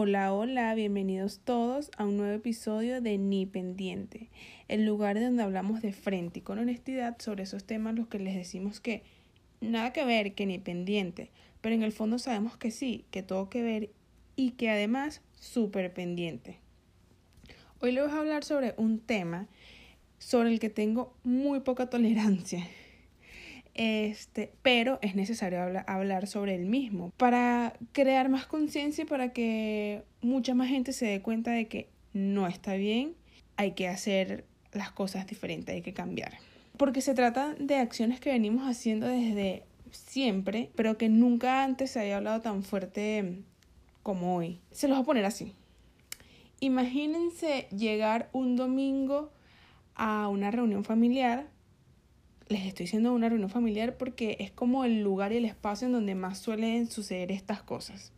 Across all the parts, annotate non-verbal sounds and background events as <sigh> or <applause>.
Hola, hola, bienvenidos todos a un nuevo episodio de Ni Pendiente, el lugar donde hablamos de frente y con honestidad sobre esos temas los que les decimos que nada que ver, que ni pendiente, pero en el fondo sabemos que sí, que todo que ver y que además súper pendiente. Hoy les voy a hablar sobre un tema sobre el que tengo muy poca tolerancia este, pero es necesario hablar sobre el mismo para crear más conciencia y para que mucha más gente se dé cuenta de que no está bien, hay que hacer las cosas diferentes, hay que cambiar. Porque se trata de acciones que venimos haciendo desde siempre, pero que nunca antes se había hablado tan fuerte como hoy. Se los voy a poner así. Imagínense llegar un domingo a una reunión familiar les estoy diciendo una reunión familiar porque es como el lugar y el espacio en donde más suelen suceder estas cosas.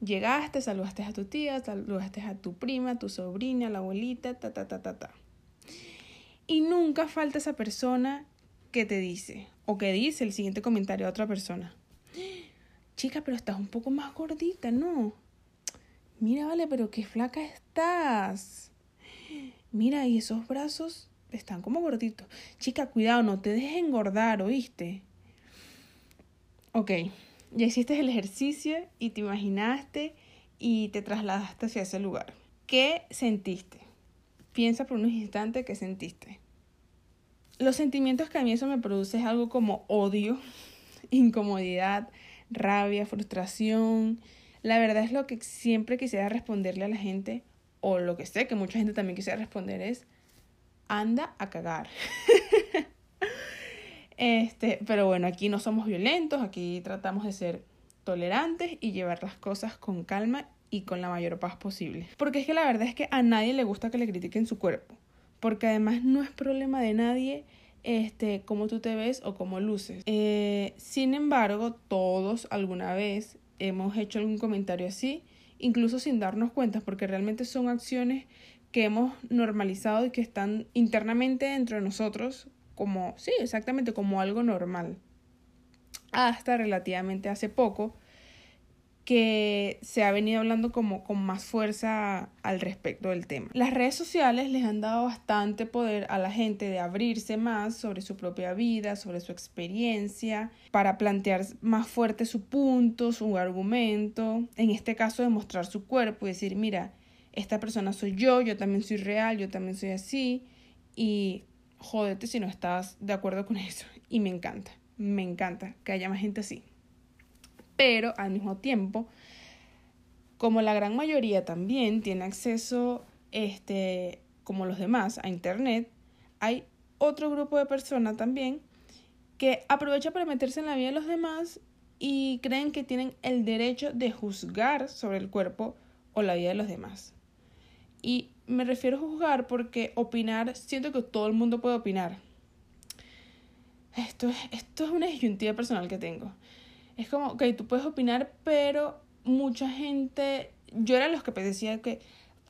Llegaste, saludaste a tu tía, saludaste a tu prima, a tu sobrina, a la abuelita, ta, ta, ta, ta, ta. Y nunca falta esa persona que te dice, o que dice el siguiente comentario a otra persona. Chica, pero estás un poco más gordita, ¿no? Mira, vale, pero qué flaca estás. Mira, y esos brazos están como gorditos. Chica, cuidado, no te dejes engordar, ¿oíste? Ok, ya hiciste el ejercicio y te imaginaste y te trasladaste hacia ese lugar. ¿Qué sentiste? Piensa por unos instantes qué sentiste. Los sentimientos que a mí eso me produce es algo como odio, <laughs> incomodidad, rabia, frustración. La verdad es lo que siempre quisiera responderle a la gente, o lo que sé que mucha gente también quisiera responder es, anda a cagar. <laughs> este, pero bueno, aquí no somos violentos, aquí tratamos de ser tolerantes y llevar las cosas con calma y con la mayor paz posible. Porque es que la verdad es que a nadie le gusta que le critiquen su cuerpo, porque además no es problema de nadie este, cómo tú te ves o cómo luces. Eh, sin embargo, todos alguna vez hemos hecho algún comentario así, incluso sin darnos cuenta, porque realmente son acciones que hemos normalizado y que están internamente dentro de nosotros como, sí, exactamente como algo normal. Hasta relativamente hace poco que se ha venido hablando como con más fuerza al respecto del tema. Las redes sociales les han dado bastante poder a la gente de abrirse más sobre su propia vida, sobre su experiencia, para plantear más fuerte su punto, su argumento, en este caso demostrar su cuerpo y decir, mira, esta persona soy yo, yo también soy real, yo también soy así y jódete si no estás de acuerdo con eso. Y me encanta, me encanta que haya más gente así. Pero al mismo tiempo, como la gran mayoría también tiene acceso, este, como los demás, a Internet, hay otro grupo de personas también que aprovecha para meterse en la vida de los demás y creen que tienen el derecho de juzgar sobre el cuerpo o la vida de los demás. Y me refiero a juzgar porque opinar, siento que todo el mundo puede opinar. Esto es, esto es una disyuntiva personal que tengo. Es como, ok, tú puedes opinar, pero mucha gente, yo era los que decía que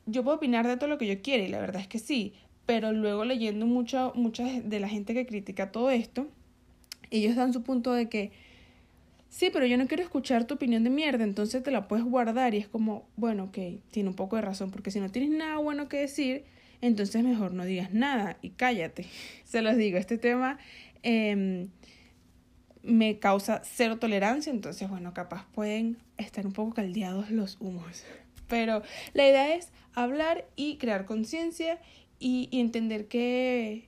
yo puedo opinar de todo lo que yo quiera y la verdad es que sí, pero luego leyendo mucho, mucha de la gente que critica todo esto, ellos dan su punto de que sí, pero yo no quiero escuchar tu opinión de mierda, entonces te la puedes guardar y es como, bueno, ok, tiene un poco de razón, porque si no tienes nada bueno que decir, entonces mejor no digas nada y cállate. <laughs> Se los digo, este tema em, me causa cero tolerancia, entonces bueno, capaz pueden estar un poco caldeados los humos. <laughs> Pero la idea es hablar y crear conciencia y, y entender que,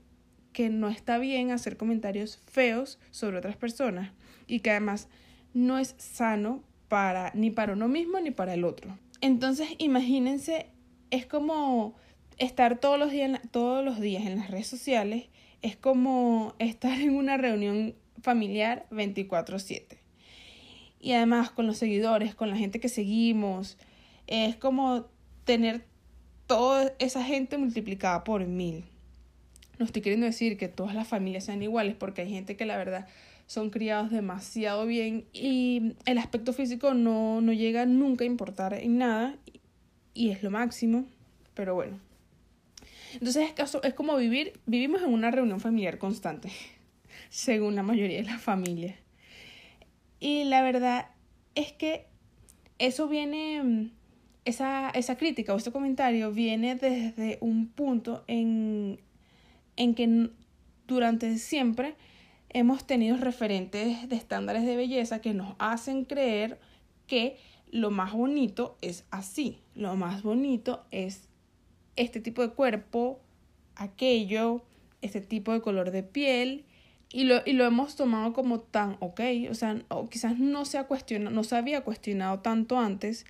que no está bien hacer comentarios feos sobre otras personas y que además no es sano para ni para uno mismo ni para el otro. Entonces, imagínense, es como estar todos los días, todos los días en las redes sociales, es como estar en una reunión familiar 24/7. Y además con los seguidores, con la gente que seguimos, es como tener toda esa gente multiplicada por mil. No estoy queriendo decir que todas las familias sean iguales, porque hay gente que la verdad son criados demasiado bien y el aspecto físico no, no llega nunca a importar en nada y es lo máximo, pero bueno. Entonces es, es como vivir, vivimos en una reunión familiar constante, <laughs> según la mayoría de las familias. Y la verdad es que eso viene, esa, esa crítica o este comentario viene desde un punto en, en que durante siempre hemos tenido referentes de estándares de belleza que nos hacen creer que lo más bonito es así, lo más bonito es este tipo de cuerpo, aquello, este tipo de color de piel, y lo, y lo hemos tomado como tan ok, o sea, o quizás no se, ha cuestionado, no se había cuestionado tanto antes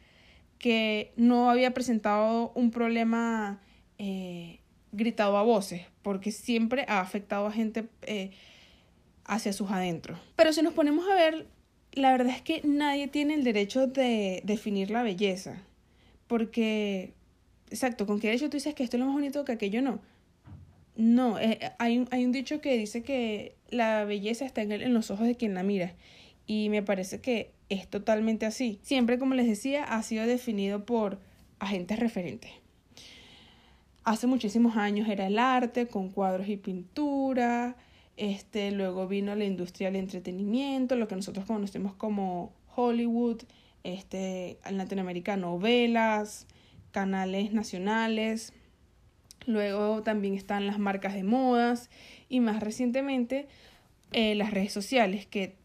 que no había presentado un problema eh, gritado a voces, porque siempre ha afectado a gente eh, hacia sus adentros. Pero si nos ponemos a ver, la verdad es que nadie tiene el derecho de definir la belleza, porque, exacto, ¿con qué derecho tú dices que esto es lo más bonito que aquello no? No, eh, hay, un, hay un dicho que dice que la belleza está en, en los ojos de quien la mira. Y me parece que es totalmente así. Siempre, como les decía, ha sido definido por agentes referentes. Hace muchísimos años era el arte con cuadros y pintura. Este, luego vino la industria del entretenimiento, lo que nosotros conocemos como Hollywood, este, en Latinoamérica novelas, canales nacionales. Luego también están las marcas de modas y más recientemente eh, las redes sociales, que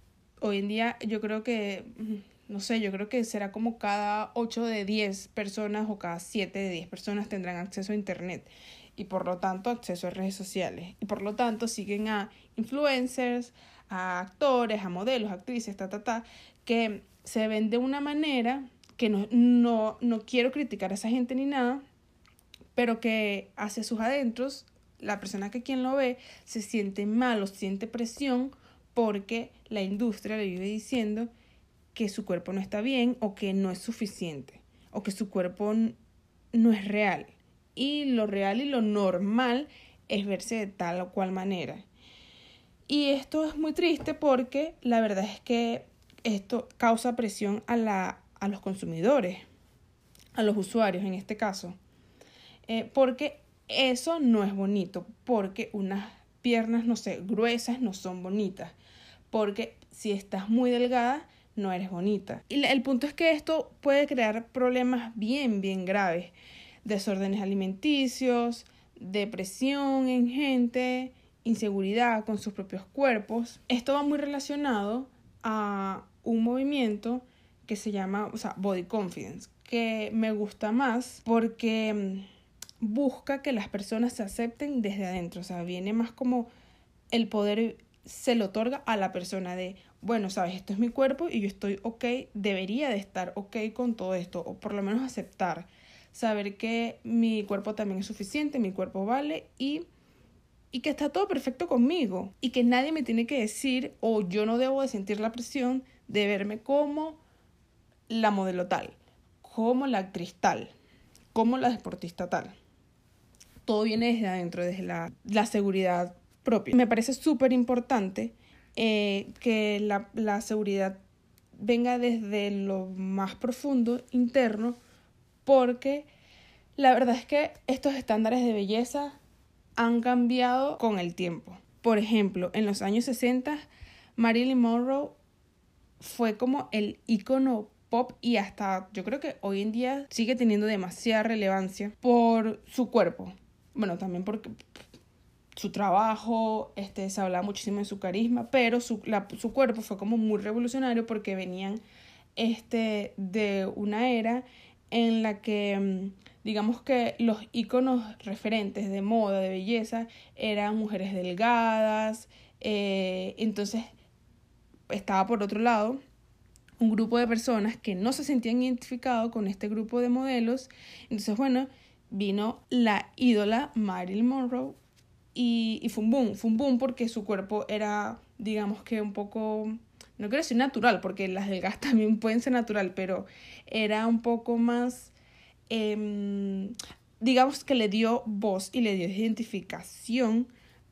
hoy en día yo creo que, mm, no sé, yo creo que será como cada 8 de 10 personas o cada 7 de 10 personas tendrán acceso a Internet y por lo tanto acceso a redes sociales. Y por lo tanto siguen a influencers, a actores, a modelos, actrices, ta, ta, ta, que se ven de una manera que no, no, no quiero criticar a esa gente ni nada, pero que hacia sus adentros, la persona que quien lo ve se siente mal o siente presión porque la industria le vive diciendo que su cuerpo no está bien o que no es suficiente o que su cuerpo no es real. Y lo real y lo normal es verse de tal o cual manera. Y esto es muy triste porque la verdad es que esto causa presión a, la, a los consumidores, a los usuarios en este caso. Eh, porque eso no es bonito, porque unas piernas, no sé, gruesas no son bonitas, porque si estás muy delgada, no eres bonita. Y el punto es que esto puede crear problemas bien, bien graves, desórdenes alimenticios, depresión en gente, inseguridad con sus propios cuerpos. Esto va muy relacionado a un movimiento que se llama, o sea, body confidence, que me gusta más porque mm, busca que las personas se acepten desde adentro, o sea, viene más como el poder se le otorga a la persona de, bueno, sabes, esto es mi cuerpo y yo estoy ok, debería de estar ok con todo esto, o por lo menos aceptar, saber que mi cuerpo también es suficiente, mi cuerpo vale y, y que está todo perfecto conmigo y que nadie me tiene que decir o yo no debo de sentir la presión de verme como la modelo tal, como la actriz tal, como la deportista tal todo viene desde adentro, desde la, la seguridad propia. Me parece súper importante eh, que la, la seguridad venga desde lo más profundo, interno, porque la verdad es que estos estándares de belleza han cambiado con el tiempo. Por ejemplo, en los años 60, Marilyn Monroe fue como el icono pop y hasta yo creo que hoy en día sigue teniendo demasiada relevancia por su cuerpo bueno, también porque su trabajo, este, se hablaba muchísimo de su carisma, pero su, su cuerpo fue como muy revolucionario porque venían este, de una era en la que mm, digamos que los iconos referentes de moda, de belleza, eran mujeres delgadas, eh, entonces estaba por otro lado un grupo de personas que no se sentían identificados con este grupo de modelos, entonces bueno, vino la ídola Marilyn Monroe y, y fue un boom, fue un boom porque su cuerpo era, digamos que un poco, no quiero decir natural, porque las delgadas <laughs> también pueden ser natural, pero era un poco más, em, digamos que le dio voz y le dio identificación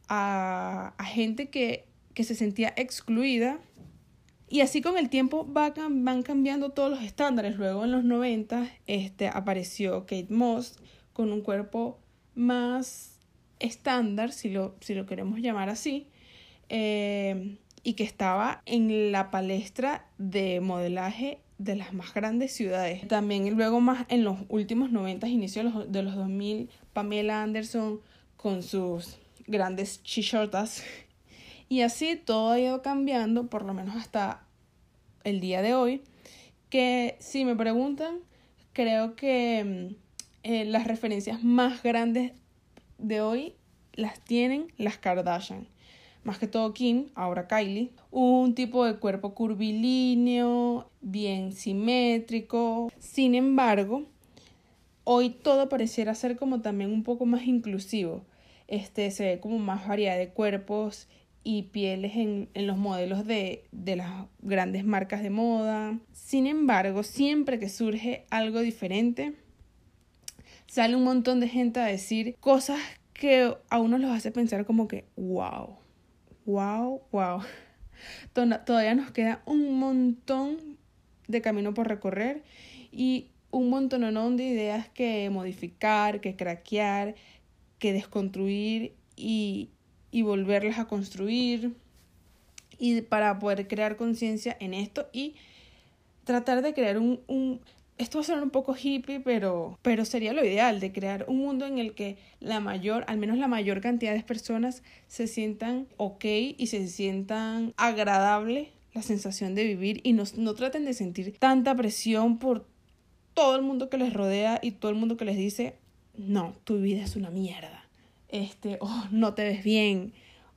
a, a gente que, que se sentía excluida y así con el tiempo van cambiando todos los estándares. Luego en los 90 este, apareció Kate Moss con un cuerpo más estándar, si lo, si lo queremos llamar así, eh, y que estaba en la palestra de modelaje de las más grandes ciudades. También luego más en los últimos 90, inicios de los, de los 2000, Pamela Anderson con sus grandes chichotas. <laughs> Y así todo ha ido cambiando, por lo menos hasta el día de hoy. Que si me preguntan, creo que mm, eh, las referencias más grandes de hoy las tienen las Kardashian. Más que todo Kim, ahora Kylie. Un tipo de cuerpo curvilíneo, bien simétrico. Sin embargo, hoy todo pareciera ser como también un poco más inclusivo. Este se ve como más variedad de cuerpos y pieles en, en los modelos de, de las grandes marcas de moda. Sin embargo, siempre que surge algo diferente, sale un montón de gente a decir cosas que a uno los hace pensar como que, wow, wow, wow. Todavía nos queda un montón de camino por recorrer y un montón de ideas que modificar, que craquear, que desconstruir y, y volverlas a construir y para poder crear conciencia en esto y tratar de crear un, un, esto va a ser un poco hippie, pero, pero sería lo ideal de crear un mundo en el que la mayor, al menos la mayor cantidad de personas se sientan ok y se sientan agradable la sensación de vivir y no, no traten de sentir tanta presión por todo el mundo que les rodea y todo el mundo que les dice, no, tu vida es una mierda este, oh, no te ves bien,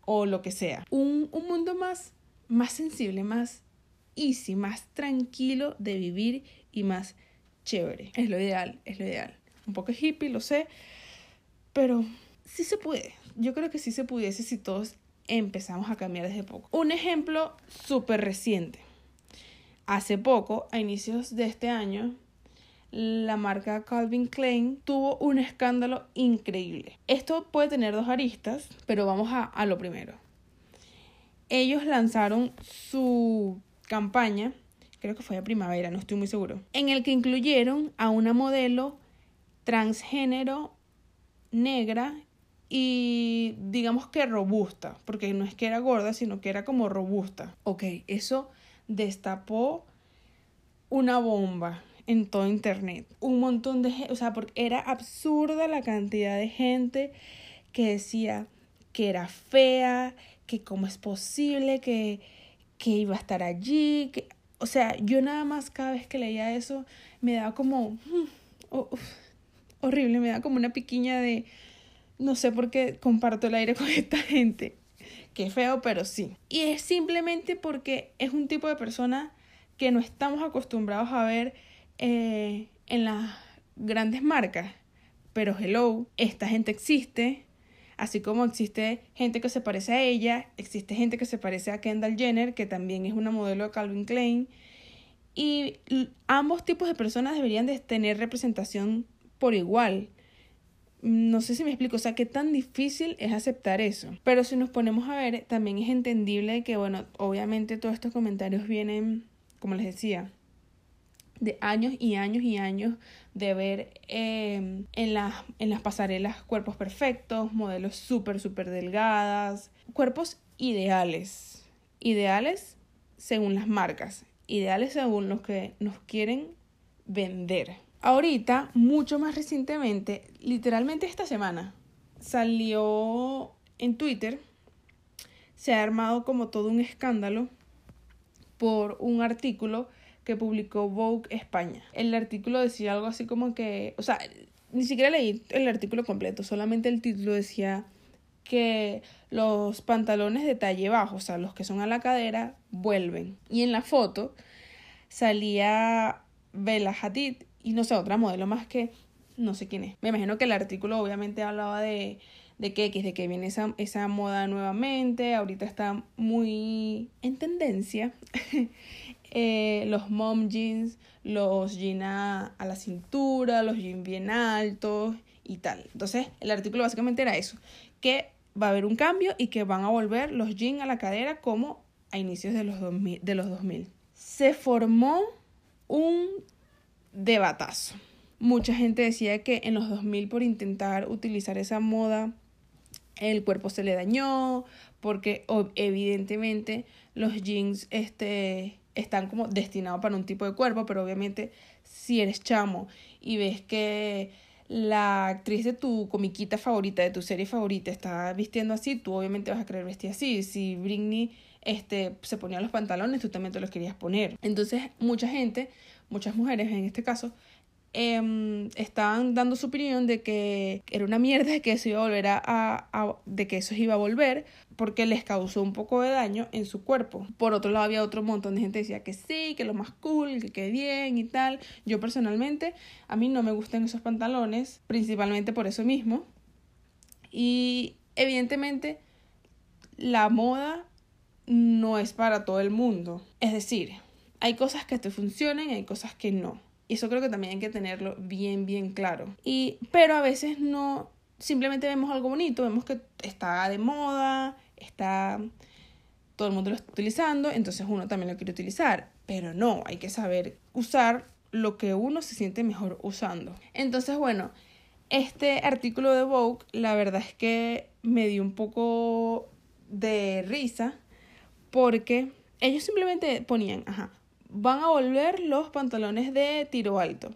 o lo que sea. Un, un mundo más, más sensible, más easy, más tranquilo de vivir y más chévere. Es lo ideal, es lo ideal. Un poco hippie, lo sé, pero sí se puede. Yo creo que sí se pudiese si todos empezamos a cambiar desde poco. Un ejemplo súper reciente. Hace poco, a inicios de este año, la marca Calvin Klein tuvo un escándalo increíble. Esto puede tener dos aristas, pero vamos a, a lo primero. Ellos lanzaron su campaña, creo que fue de primavera, no estoy muy seguro, en el que incluyeron a una modelo transgénero negra y digamos que robusta, porque no es que era gorda, sino que era como robusta. Ok, eso destapó una bomba en todo internet. Un montón de gente, o sea, porque era absurda la cantidad de gente que decía que era fea, que cómo es posible que, que iba a estar allí, que, o sea, yo nada más cada vez que leía eso me daba como mm, horrible, me da como una piquiña de no sé por qué comparto el aire <laughs> con esta gente. Qué feo, pero sí. Y es simplemente porque es un tipo de persona que no estamos acostumbrados a ver eh, en las grandes marcas. Pero hello, esta gente existe. Así como existe gente que se parece a ella, existe gente que se parece a Kendall Jenner, que también es una modelo de Calvin Klein. Y ambos tipos de personas deberían de tener representación por igual. No sé si me explico, o sea, qué tan difícil es aceptar eso. Pero si nos ponemos a ver, también es entendible que, bueno, obviamente todos estos comentarios vienen, como les decía, de años y años y años de ver em, en, las, en las pasarelas cuerpos perfectos, modelos súper, súper delgadas, cuerpos ideales, ideales según las marcas, ideales según los que nos quieren vender. Ahorita, mucho más recientemente, literalmente esta semana, salió en Twitter, se ha armado como todo un escándalo por un artículo que publicó Vogue España. El artículo decía algo así como que, o sea, ni siquiera leí el artículo completo, solamente el título decía que los pantalones de talle bajo, o sea, los que son a la cadera, vuelven. Y en la foto salía Bella Hadid y no sé, otra modelo más que no sé quién es. Me imagino que el artículo obviamente hablaba de, de que de que viene esa, esa moda nuevamente, ahorita está muy en tendencia <laughs> Eh, los mom jeans, los jeans a, la cintura, los jeans bien altos y tal. Entonces, el artículo básicamente era eso, que va a haber un cambio y que van a volver los jeans a la cadera como a inicios de los 2000. De los 2000. Se formó un debatazo. Mucha gente decía que en los 2000 por intentar utilizar esa moda el cuerpo se le dañó porque evidentemente los jeans este están como destinados para un tipo de cuerpo, pero obviamente si eres chamo y ves que la actriz de tu comiquita favorita, de tu serie favorita, está vistiendo así, tú obviamente vas a querer vestir así. Si Britney este, se ponía los pantalones, tú también te los querías poner. Entonces, mucha gente, muchas mujeres en este caso, eh, estaban dando su opinión de que era una mierda que eso iba a volver a, de que eso iba a volver porque les causó un poco de daño en su cuerpo. Por otro lado había otro montón de gente que decía que sí, que lo más cool, que quede bien y tal. Yo personalmente a mí no me gustan esos pantalones, principalmente por eso mismo. Y evidentemente la moda no es para todo el mundo. Es decir, hay cosas que te funcionan y hay cosas que no. Y eso creo que también hay que tenerlo bien, bien claro. Y, pero a veces no, simplemente vemos algo bonito, vemos que está de moda, está, todo el mundo lo está utilizando, entonces uno también lo quiere utilizar. Pero no, hay que saber usar lo que uno se siente mejor usando. Entonces, bueno, este artículo de Vogue, la verdad es que me dio un poco de risa porque ellos simplemente ponían, ajá, van a volver los pantalones de tiro alto.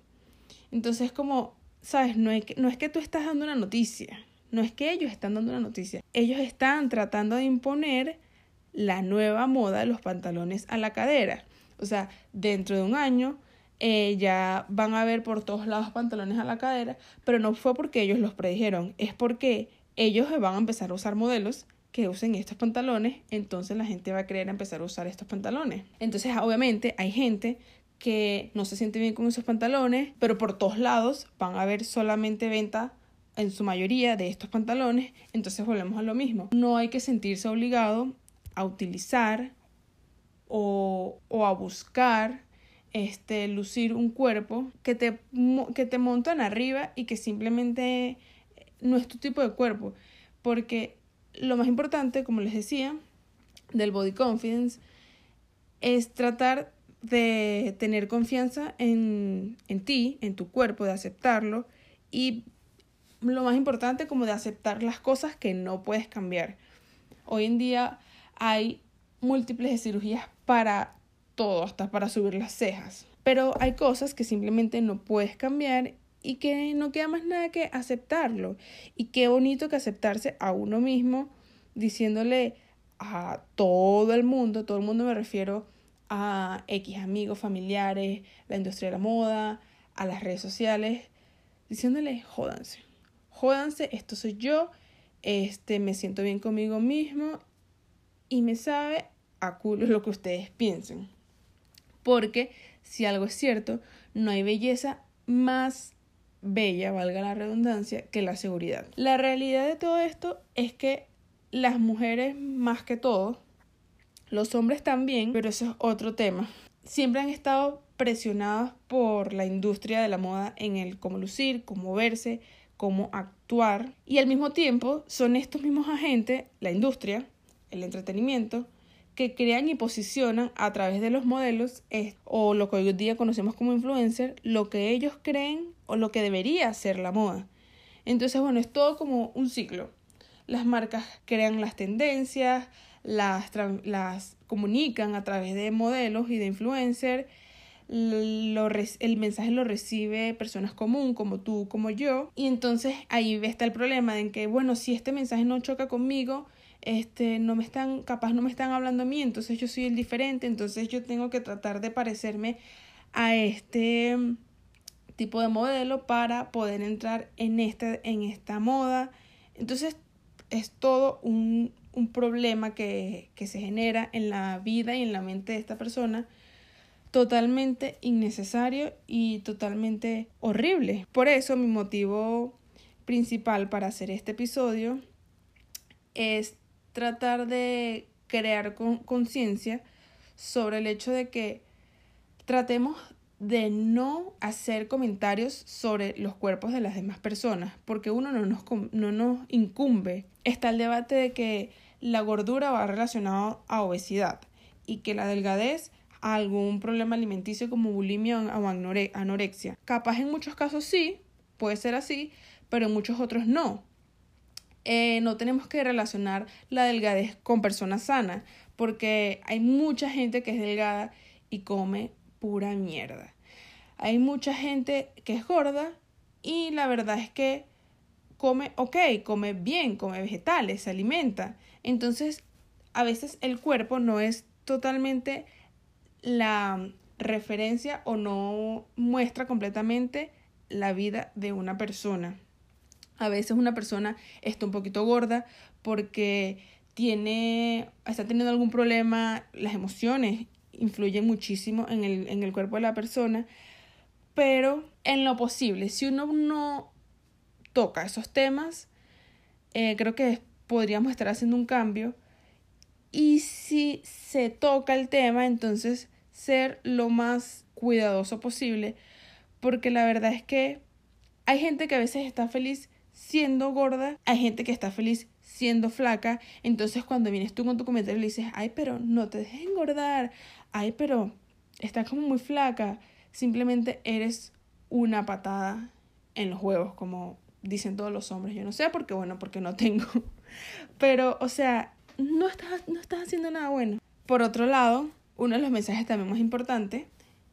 Entonces, como, ¿sabes? No no es que tú estás dando una noticia, no es que ellos están dando una noticia, ellos están tratando de imponer la nueva moda de los pantalones a la cadera. O sea, dentro de un año eh, ya van a ver por todos lados pantalones a la cadera, pero no fue porque ellos los predijeron, es porque ellos van a empezar a usar modelos que usen estos pantalones, entonces la gente va a querer empezar a usar estos pantalones. Entonces, obviamente, hay gente que no se siente bien con esos pantalones, pero por todos lados van a haber solamente venta en su mayoría de estos pantalones, entonces volvemos a lo mismo. No hay que sentirse obligado a utilizar o, o a buscar este, lucir un cuerpo que te, que te montan arriba y que simplemente no es tu tipo de cuerpo. Porque lo más importante, como les decía, del body confidence es tratar de tener confianza en, en ti, en tu cuerpo, de aceptarlo y lo más importante como de aceptar las cosas que no puedes cambiar. Hoy en día hay múltiples cirugías para todo, hasta para subir las cejas. Pero hay cosas que simplemente no puedes cambiar y que no queda más nada que aceptarlo. Y qué bonito que aceptarse a uno mismo diciéndole a todo el mundo, todo el mundo me refiero a X amigos, familiares, la industria de la moda, a las redes sociales, diciéndole, jódanse, jódanse, esto soy yo, este, me siento bien conmigo mismo y me sabe a culo lo que ustedes piensen. Porque si algo es cierto, no hay belleza más bella, valga la redundancia, que la seguridad. La realidad de todo esto es que las mujeres más que todo, los hombres también, pero eso es otro tema, siempre han estado presionadas por la industria de la moda en el cómo lucir, cómo verse, cómo actuar y al mismo tiempo son estos mismos agentes, la industria, el entretenimiento, que crean y posicionan a través de los modelos o lo que hoy día conocemos como influencer, lo que ellos creen o lo que debería ser la moda. Entonces, bueno, es todo como un ciclo. Las marcas crean las tendencias, las, las comunican a través de modelos y de influencers. el mensaje lo recibe personas comunes como tú, como yo. Y entonces ahí está el problema en que, bueno, si este mensaje no choca conmigo, este, no me están, capaz no me están hablando a mí, entonces yo soy el diferente, entonces yo tengo que tratar de parecerme a este tipo de modelo para poder entrar en, este, en esta moda. Entonces es todo un, un problema que, que se genera en la vida y en la mente de esta persona totalmente innecesario y totalmente horrible. Por eso mi motivo principal para hacer este episodio es tratar de crear conciencia sobre el hecho de que tratemos de no hacer comentarios sobre los cuerpos de las demás personas, porque uno no nos, no nos incumbe. Está el debate de que la gordura va relacionado a obesidad y que la delgadez a algún problema alimenticio como bulimia o anorexia. Capaz en muchos casos sí, puede ser así, pero en muchos otros no. Eh, no tenemos que relacionar la delgadez con personas sanas, porque hay mucha gente que es delgada y come pura mierda. Hay mucha gente que es gorda y la verdad es que come ok, come bien, come vegetales, se alimenta. Entonces, a veces el cuerpo no es totalmente la referencia o no muestra completamente la vida de una persona. A veces una persona está un poquito gorda porque tiene, está teniendo algún problema, las emociones influyen muchísimo en el, en el cuerpo de la persona, pero en lo posible, si uno no toca esos temas, eh, creo que podríamos estar haciendo un cambio. Y si se toca el tema, entonces ser lo más cuidadoso posible, porque la verdad es que hay gente que a veces está feliz siendo gorda, hay gente que está feliz siendo flaca, entonces cuando vienes tú con tu comentario le dices, ay, pero no te dejes engordar, ay, pero estás como muy flaca, simplemente eres una patada en los huevos, como dicen todos los hombres, yo no sé, porque bueno, porque no tengo, <laughs> pero, o sea, no estás, no estás haciendo nada bueno. Por otro lado, uno de los mensajes también más importantes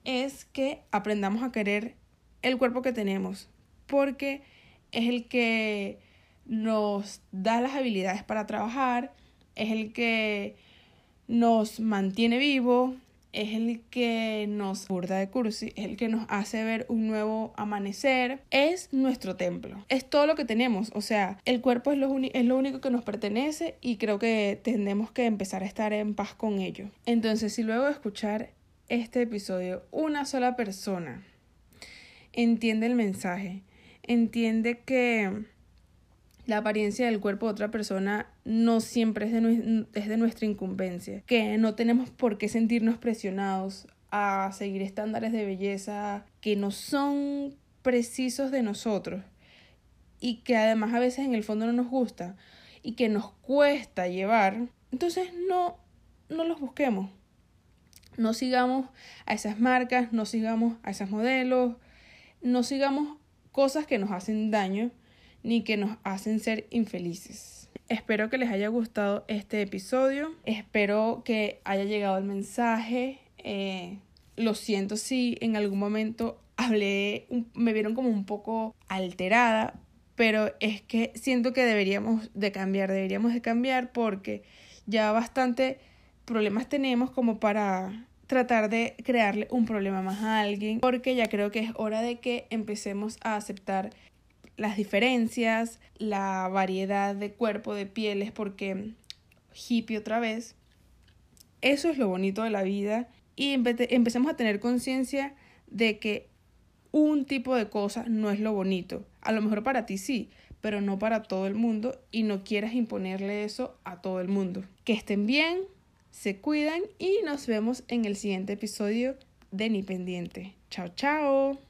es que aprendamos a querer el cuerpo que tenemos, porque es el que nos da las habilidades para trabajar, es el que nos mantiene vivo, es el que nos burda de cursi, es el que nos hace ver un nuevo amanecer, es nuestro templo, es todo lo que tenemos, o sea, el cuerpo es lo, es lo único que nos pertenece y creo que tenemos que empezar a estar en paz con ello. Entonces, si luego de escuchar este episodio una sola persona entiende el mensaje, entiende que la apariencia del cuerpo de otra persona no siempre es de, es de nuestra incumbencia, que no tenemos por qué sentirnos presionados a seguir estándares de belleza que no son precisos de nosotros y que además a veces en el fondo no nos gusta y que nos cuesta llevar, entonces no, no los busquemos. No sigamos a esas marcas, no sigamos a esos modelos, no sigamos cosas que nos hacen daño ni que nos hacen ser infelices. Espero que les haya gustado este episodio. Espero que haya llegado el mensaje. Eh, lo siento si en algún momento hablé, me vieron como un poco alterada, pero es que siento que deberíamos de cambiar, deberíamos de cambiar porque ya bastante problemas tenemos como para tratar de crearle un problema más a alguien, porque ya creo que es hora de que empecemos a aceptar las diferencias, la variedad de cuerpo, de pieles, porque hippie otra vez. Eso es lo bonito de la vida y empecemos a tener conciencia de que un tipo de cosa no es lo bonito. A lo mejor para ti sí, pero no para todo el mundo y no quieras imponerle eso a todo el mundo. Que estén bien, se cuidan y nos vemos en el siguiente episodio de Ni Pendiente. Chao, chao.